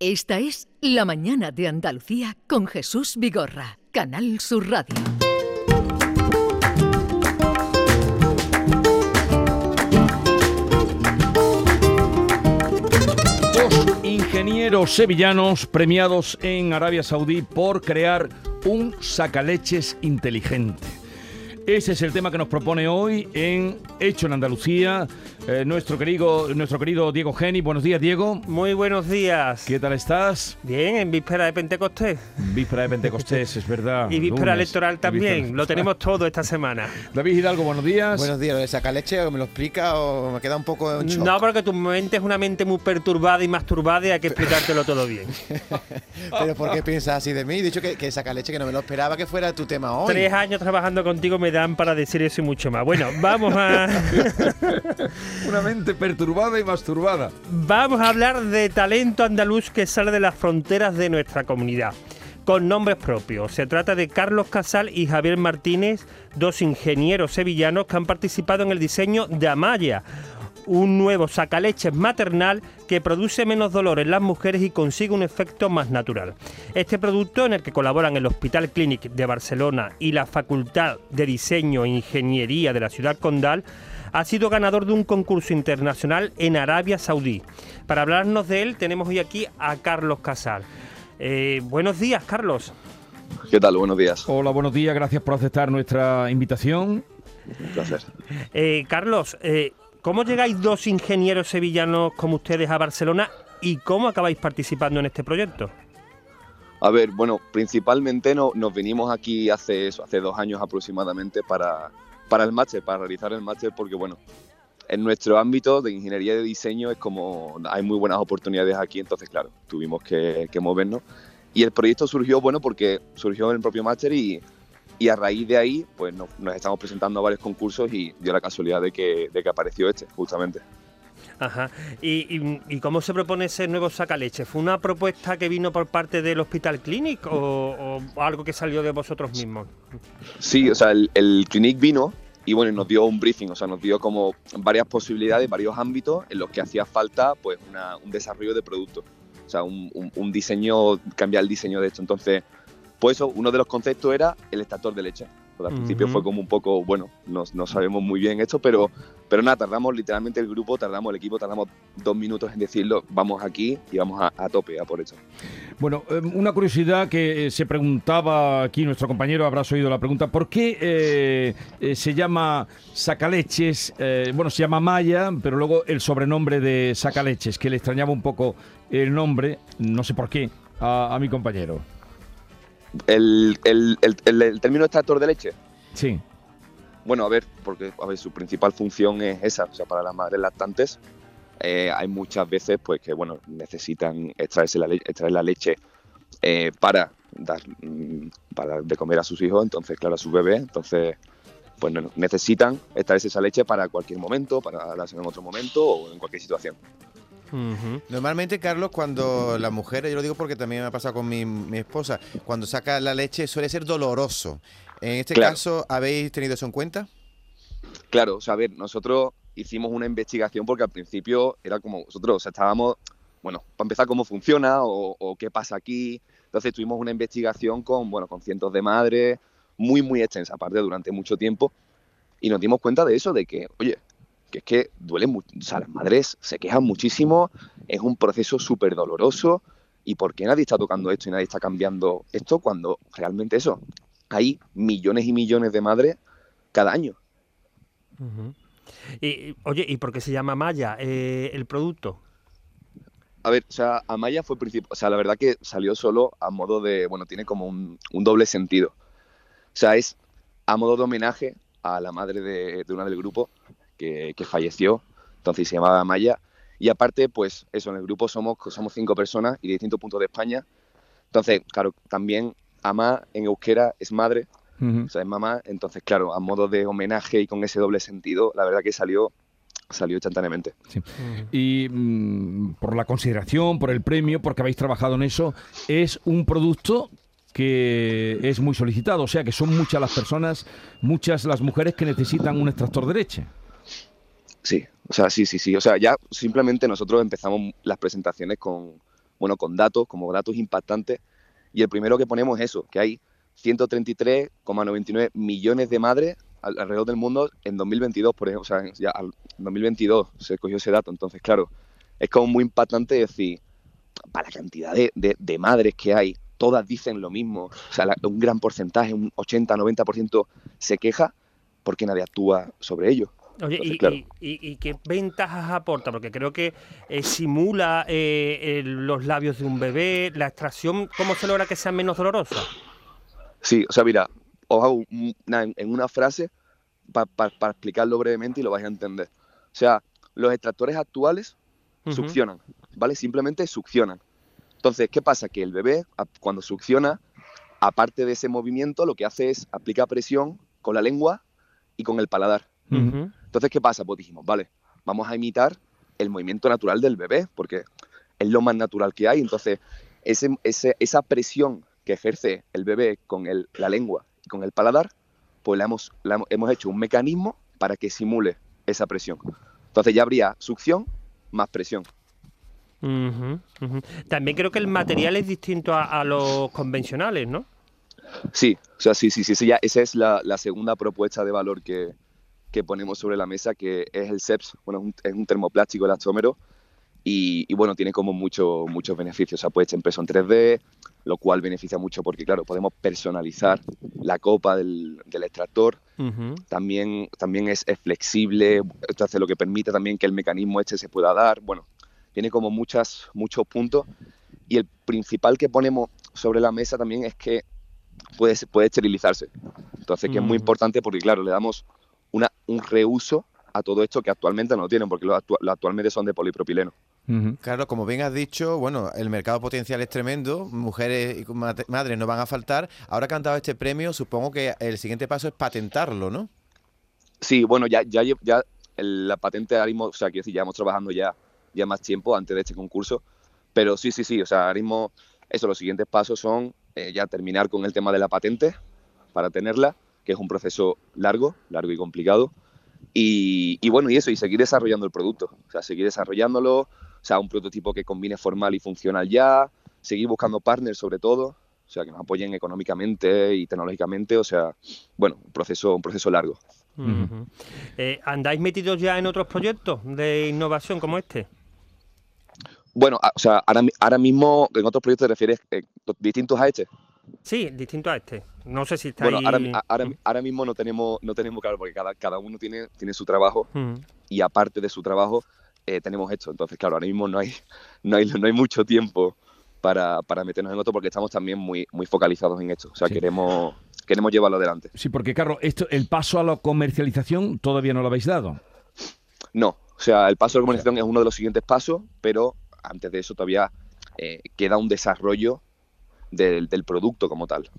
Esta es La Mañana de Andalucía con Jesús Vigorra, Canal Sur Radio. Dos ingenieros sevillanos premiados en Arabia Saudí por crear un sacaleches inteligente. Ese es el tema que nos propone hoy en Hecho en Andalucía eh, nuestro, querido, nuestro querido Diego Geni. Buenos días, Diego. Muy buenos días. ¿Qué tal estás? Bien, en víspera de Pentecostés. Víspera de Pentecostés, es verdad. Y víspera electoral también. Lo tenemos todo esta semana. David Hidalgo, buenos días. Buenos días. ¿Lo de saca leche o me lo explica o me queda un poco en shock? No, porque tu mente es una mente muy perturbada y masturbada y hay que explicártelo todo bien. Pero ¿por qué piensas así de mí? He dicho que, que saca leche, que no me lo esperaba que fuera tu tema hoy. Tres años trabajando contigo me dan para decir eso y mucho más. Bueno, vamos a... Una mente perturbada y masturbada. Vamos a hablar de talento andaluz que sale de las fronteras de nuestra comunidad. Con nombres propios. Se trata de Carlos Casal y Javier Martínez, dos ingenieros sevillanos que han participado en el diseño de Amaya, un nuevo sacaleches maternal que produce menos dolor en las mujeres y consigue un efecto más natural. Este producto, en el que colaboran el Hospital Clínic de Barcelona y la Facultad de Diseño e Ingeniería de la ciudad condal, ha sido ganador de un concurso internacional en Arabia Saudí. Para hablarnos de él tenemos hoy aquí a Carlos Casal. Eh, buenos días, Carlos. ¿Qué tal? Buenos días. Hola, buenos días. Gracias por aceptar nuestra invitación. Un placer. Eh, Carlos, eh, ¿cómo llegáis dos ingenieros sevillanos como ustedes a Barcelona y cómo acabáis participando en este proyecto? A ver, bueno, principalmente no, nos vinimos aquí hace eso, hace dos años aproximadamente para, para el máster, para realizar el máster, porque bueno, en nuestro ámbito de ingeniería de diseño es como hay muy buenas oportunidades aquí, entonces claro, tuvimos que, que movernos. Y el proyecto surgió, bueno, porque surgió en el propio máster y, y a raíz de ahí, pues nos, nos, estamos presentando a varios concursos y dio la casualidad de que, de que apareció este, justamente. Ajá. ¿Y, y, y cómo se propone ese nuevo sacaleche? ¿Fue una propuesta que vino por parte del Hospital Clinic o, o algo que salió de vosotros mismos? Sí, o sea, el, el Clinic vino y bueno, nos dio un briefing, o sea, nos dio como varias posibilidades, varios ámbitos en los que hacía falta pues una, un desarrollo de producto, o sea, un, un, un, diseño, cambiar el diseño de esto. Entonces, pues eso, uno de los conceptos era el extractor de leche. Pues al uh -huh. principio fue como un poco, bueno, no, no, sabemos muy bien esto, pero, pero nada, tardamos literalmente el grupo, tardamos el equipo, tardamos dos minutos en decirlo, vamos aquí y vamos a, a tope a por eso. Bueno, una curiosidad que se preguntaba aquí nuestro compañero, habrás oído la pregunta, ¿por qué eh, eh, se llama Sacaleches? Eh, bueno, se llama Maya, pero luego el sobrenombre de Sacaleches, que le extrañaba un poco el nombre, no sé por qué, a, a mi compañero. El, el, el, el, término extractor de leche. Sí. Bueno, a ver, porque a ver, su principal función es esa, o sea, para las madres lactantes eh, hay muchas veces pues que bueno necesitan extraerse la extraer la leche eh, para dar mm, para de comer a sus hijos, entonces claro a sus bebés, entonces pues necesitan extraerse esa leche para cualquier momento, para darse en otro momento o en cualquier situación. Uh -huh. Normalmente, Carlos, cuando la mujer, yo lo digo porque también me ha pasado con mi, mi esposa, cuando saca la leche suele ser doloroso. En este claro. caso, ¿habéis tenido eso en cuenta? Claro, o sea, a ver, nosotros hicimos una investigación porque al principio era como nosotros, o sea, estábamos, bueno, para empezar cómo funciona o, o, qué pasa aquí. Entonces tuvimos una investigación con, bueno, con cientos de madres, muy, muy extensa, aparte, durante mucho tiempo. Y nos dimos cuenta de eso, de que, oye, que es que duele mucho, o sea, las madres se quejan muchísimo, es un proceso súper doloroso, y por qué nadie está tocando esto y nadie está cambiando esto cuando realmente eso, hay millones y millones de madres cada año. Uh -huh. y, oye, ¿y por qué se llama Maya eh, el producto? A ver, o sea, Amaya fue principio, o sea, la verdad que salió solo a modo de, bueno, tiene como un, un doble sentido. O sea, es a modo de homenaje a la madre de, de una del grupo que, que, falleció, entonces se llamaba Maya. Y aparte, pues eso, en el grupo somos, somos cinco personas y de distintos puntos de España. Entonces, claro, también Ama en euskera es madre, uh -huh. o sea, es mamá. Entonces, claro, a modo de homenaje y con ese doble sentido, la verdad que salió salió instantáneamente. Sí. Y mmm, por la consideración, por el premio, porque habéis trabajado en eso, es un producto que es muy solicitado, o sea que son muchas las personas, muchas las mujeres que necesitan un extractor de leche. Sí, o sea, sí, sí, sí. O sea, ya simplemente nosotros empezamos las presentaciones con, bueno, con datos, como datos impactantes. Y el primero que ponemos es eso, que hay 133,99 millones de madres alrededor del mundo en 2022, por ejemplo, o sea, ya en 2022 se cogió ese dato, entonces claro, es como muy impactante decir, para la cantidad de, de, madres que hay, todas dicen lo mismo, o sea, un gran porcentaje, un 80-90% se queja porque nadie actúa sobre ello. Oye, y, qué ventajas aporta? Porque creo que eh, simula eh, los labios de un bebé, la extracción, ¿cómo se logra que sea menos dolorosa? Sí, o sea, mira, os hago en una frase para explicarlo brevemente y lo vais a entender. O sea, los extractores actuales succionan, ¿vale? Simplemente succionan. Entonces, ¿qué pasa? Que el bebé, cuando succiona, aparte de ese movimiento, lo que hace es aplicar presión con la lengua y con el paladar. Entonces, ¿qué pasa? Pues dijimos, vale, vamos a imitar el movimiento natural del bebé, porque es lo más natural que hay. Entonces, ese, esa presión que ejerce el bebé con la lengua y con el paladar, pues la hemos, hemos hecho un mecanismo para que simule esa presión. Entonces ya habría succión más presión. También creo que el material es distinto a, los convencionales, ¿no? Sí, o sea, sí, sí, sí, ya, esa es la, segunda propuesta de valor que, ponemos sobre la mesa, que es el CEPS, bueno, es un, es un termoplástico elastómero y, bueno, tiene como mucho, muchos beneficios. O sea, puede ser impreso en 3D, lo cual beneficia mucho porque, claro, podemos personalizar la copa del, extractor. también, también es, flexible, esto hace lo que permite también que el mecanismo este se pueda dar. Bueno, tiene como muchas, muchos puntos. Y el principal que ponemos sobre la mesa también es que puede, puede esterilizarse. Entonces, que es muy importante porque, claro, le damos una, un reuso a todo esto que actualmente no tienen, porque los actualmente son de polipropileno. Claro, como bien has dicho, bueno, el mercado potencial es tremendo, mujeres y madres no van a faltar. Ahora que han dado este premio, supongo que el siguiente paso es patentarlo, ¿no? Sí, bueno, ya, ya, ya la patente ahora mismo, o sea, quiero decir, ya hemos trabajando ya, ya más tiempo antes de este concurso, pero sí, sí, sí, o sea, ahora mismo, eso, los siguientes pasos son eh, ya terminar con el tema de la patente para tenerla, que es un proceso largo, largo y complicado, y, y bueno, y eso, y seguir desarrollando el producto, o sea, seguir desarrollándolo, o sea, un prototipo que combine formal y funcional ya, seguir buscando partners sobre todo, o sea, que nos apoyen económicamente y tecnológicamente, o sea, bueno, un proceso, un proceso largo. Eh, ¿Andáis metidos ya en otros proyectos de innovación como este? Bueno, o sea, ahora, mismo en otros proyectos te refieres eh, distintos a este. Sí, distintos a este. No sé si está bueno, ahora, mismo no tenemos, no tenemos claro, porque cada, cada uno tiene, tiene su trabajo y aparte de su trabajo eh, tenemos esto. Entonces, claro, ahora mismo no hay, no hay, no hay mucho tiempo para, para meternos en otro porque estamos también muy, muy focalizados en esto. O sea, queremos, queremos llevarlo adelante. Sí, porque, Carlos, esto, el paso a la comercialización todavía no lo habéis dado. No, o sea, el paso a la comercialización es uno de los siguientes pasos, pero antes de eso todavía eh, queda un desarrollo del, producto como tal.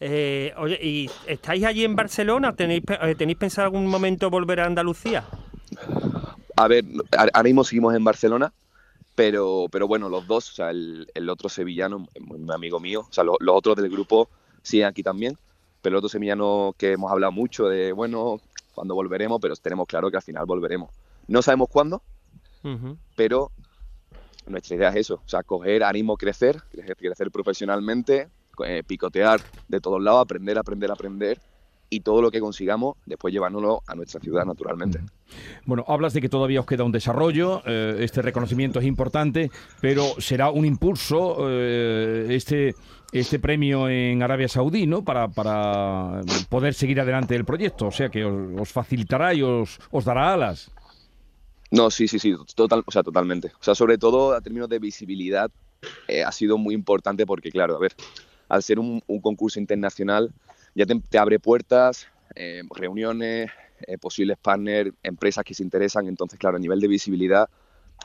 Eh, oye, ¿y estáis allí en Barcelona? ¿Tenéis, ¿Tenéis pensado algún momento volver a Andalucía? A ver, ahora mismo seguimos en Barcelona, pero, pero bueno, los dos, o sea, el, otro sevillano, un amigo mío, o sea, los, otros del grupo siguen aquí también, pero el otro sevillano que hemos hablado mucho de, bueno, cuando volveremos, pero tenemos claro que al final volveremos. No sabemos cuándo, pero nuestra idea es eso, o sea, coger ánimo, crecer, crecer, profesionalmente, eh, picotear de todos lados, aprender, aprender, aprender y todo lo que consigamos después llevárnoslo a nuestra ciudad naturalmente. Bueno, hablas de que todavía os queda un desarrollo, eh, este reconocimiento es importante, pero será un impulso eh, este, este premio en Arabia Saudí, ¿no? Para, para poder seguir adelante el proyecto, o sea que os, facilitará y os, os, dará alas. No, sí, sí, sí, total, o sea, totalmente. O sea, sobre todo a términos de visibilidad eh, ha sido muy importante porque, claro, a ver, al ser un, un concurso internacional, ya te, abre puertas, eh, reuniones, eh, posibles partners, empresas que se interesan. Entonces, claro, a nivel de visibilidad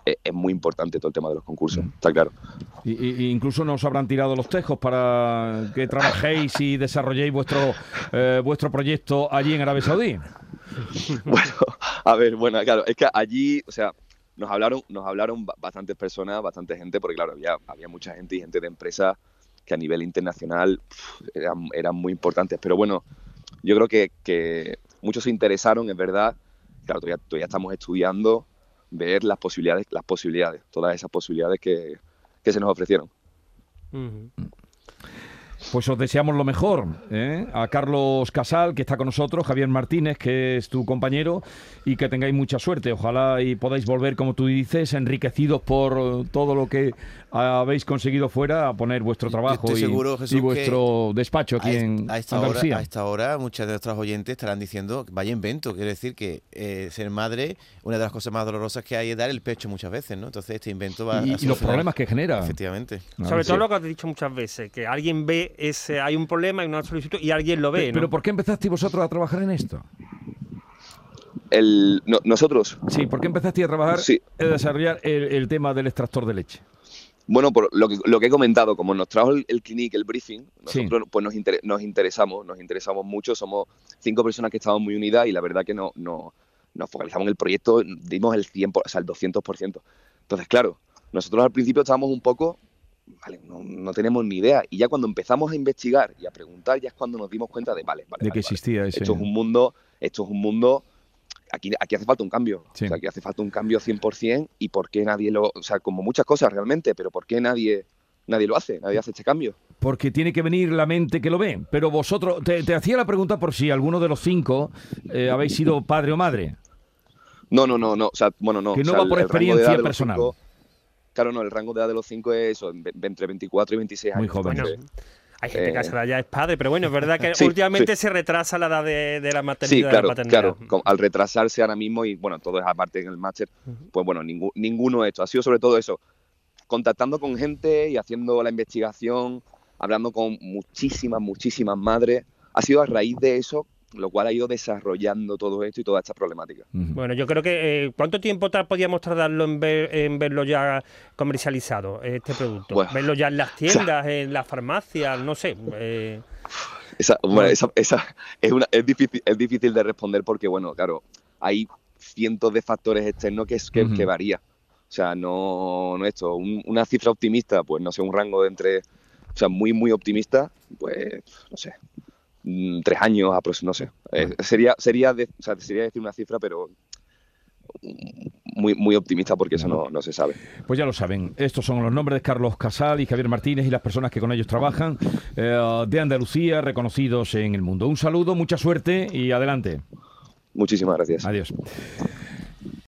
eh, es muy importante todo el tema de los concursos, mm. está claro. Y, incluso nos habrán tirado los tejos para que trabajéis y desarrolléis vuestro, vuestro proyecto allí en Arabia Saudí. bueno, a ver, bueno, claro, es que allí, o sea, nos hablaron, nos hablaron bastantes personas, bastante gente, porque claro, había, había mucha gente y gente de empresas que a nivel internacional eran, muy importantes. Pero bueno, yo creo que, muchos se interesaron, es verdad. Claro, todavía, estamos estudiando ver las posibilidades, las posibilidades, todas esas posibilidades que, se nos ofrecieron. Pues os deseamos lo mejor. ¿eh? A Carlos Casal, que está con nosotros, Javier Martínez, que es tu compañero, y que tengáis mucha suerte. Ojalá y podáis volver, como tú dices, enriquecidos por todo lo que habéis conseguido fuera, a poner vuestro trabajo y, seguro, Jesús, y vuestro despacho aquí a, en a esta hora, a esta hora, muchas de nuestras oyentes estarán diciendo, vaya invento, quiere decir que eh, ser madre, una de las cosas más dolorosas que hay es dar el pecho muchas veces, ¿no? Entonces este invento va y, a y los problemas que genera. Efectivamente. Sobre todo lo que has dicho muchas veces, que alguien ve ese, hay un problema, hay una solicitud y alguien lo ve, Pe- ¿no? Pero ¿por qué empezasteis vosotros a trabajar en esto? El, no- nosotros, Sí, ¿por qué empezasteis a trabajar Sí. a desarrollar el, el tema del extractor de leche? Bueno, por lo que, lo que he comentado, como nos trajo el, el clinic, el briefing, Sí. nosotros pues nos, inter- nos interesamos, nos interesamos mucho, somos cinco personas que estamos muy unidas y la verdad que no, no, nos focalizamos en el proyecto, dimos el 100%, o sea, el 200%. Entonces, claro, nosotros al principio estábamos un poco, vale, no, no tenemos ni idea, y ya cuando empezamos a investigar y a preguntar, ya es cuando nos dimos cuenta de, vale, vale, De vale, que vale, existía ese... esto es un mundo, esto es un mundo, aquí, aquí hace falta un cambio, Sí. o sea, aquí hace falta un cambio 100% y por qué nadie lo, o sea, como muchas cosas realmente, pero por qué nadie, nadie lo hace, nadie hace este cambio. Porque tiene que venir la mente que lo ve. Pero vosotros, te, te hacía la pregunta por si alguno de los cinco eh, habéis sido padre o madre. No, no, no, no, o sea, bueno, no. Que o no sea, va por el experiencia personal. cinco- claro, no, el rango de edad de los cinco es eso, en- entre 24 y 26 Muy años. jóvenes. Bueno, entonces- hay gente que eh, a esa edad ya es padre, pero bueno, es verdad que Sí, últimamente sí. se retrasa la edad de, de la maternidad Sí, claro, al retrasarse ahora mismo y bueno, todo es aparte en el máster, pues bueno, ningú- ninguno de esto. Ha sido sobre todo eso, contactando con gente y haciendo la investigación, hablando con muchísimas, muchísimas madres. Ha sido a raíz de eso, lo cual ha ido desarrollando todo esto y toda esta problemática. Bueno, yo creo que eh, ¿cuánto tiempo podíamos tardarlo en, ver, en verlo ya comercializado, este producto? Bueno. verlo ya en las tiendas, en las farmacias, no sé. eh, Esa, bueno, esa, esa es, una, es, difícil, es difícil de responder porque, bueno, claro, hay cientos de factores externos que, es, que, Ujú. que varía. O sea, no, no esto, un- una cifra optimista, pues no sé, un rango de entre, o sea, muy, muy optimista, pues, no sé, mm, tres años, aprox- no sé. Eh, sería, sería, de- o sea, sería decir una cifra, pero muy, muy optimista porque eso no, no se sabe. Pues ya lo saben, estos son los nombres de Carlos Casal y Javier Martínez y las personas que con ellos trabajan eh, de Andalucía, reconocidos en el mundo. Un saludo, mucha suerte y adelante. Muchísimas gracias. Adiós.